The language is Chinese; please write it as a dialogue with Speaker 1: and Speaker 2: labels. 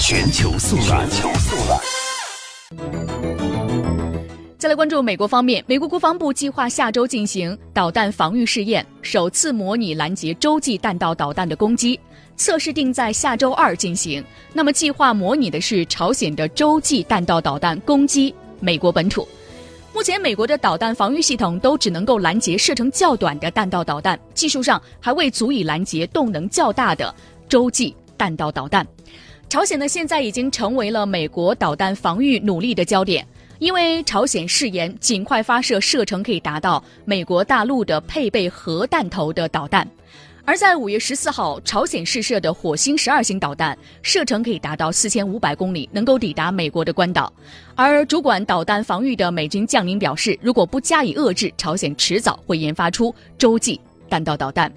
Speaker 1: 全球速览。
Speaker 2: 再来关注美国方面，美国国防部计划下周进行导弹防御试验，首次模拟拦截洲际弹道导弹的攻击。测试定在下周二进行。那么，计划模拟的是朝鲜的洲际弹道导弹攻击美国本土。目前，美国的导弹防御系统都只能够拦截射程较短的弹道导弹，技术上还未足以拦截动能较大的洲际弹道导弹。朝鲜呢，现在已经成为了美国导弹防御努力的焦点，因为朝鲜誓言尽快发射射程可以达到美国大陆的配备核弹头的导弹。而在五月十四号，朝鲜试射的火星十二型导弹射程可以达到四千五百公里，能够抵达美国的关岛。而主管导弹防御的美军将领表示，如果不加以遏制，朝鲜迟早会研发出洲际弹道导弹。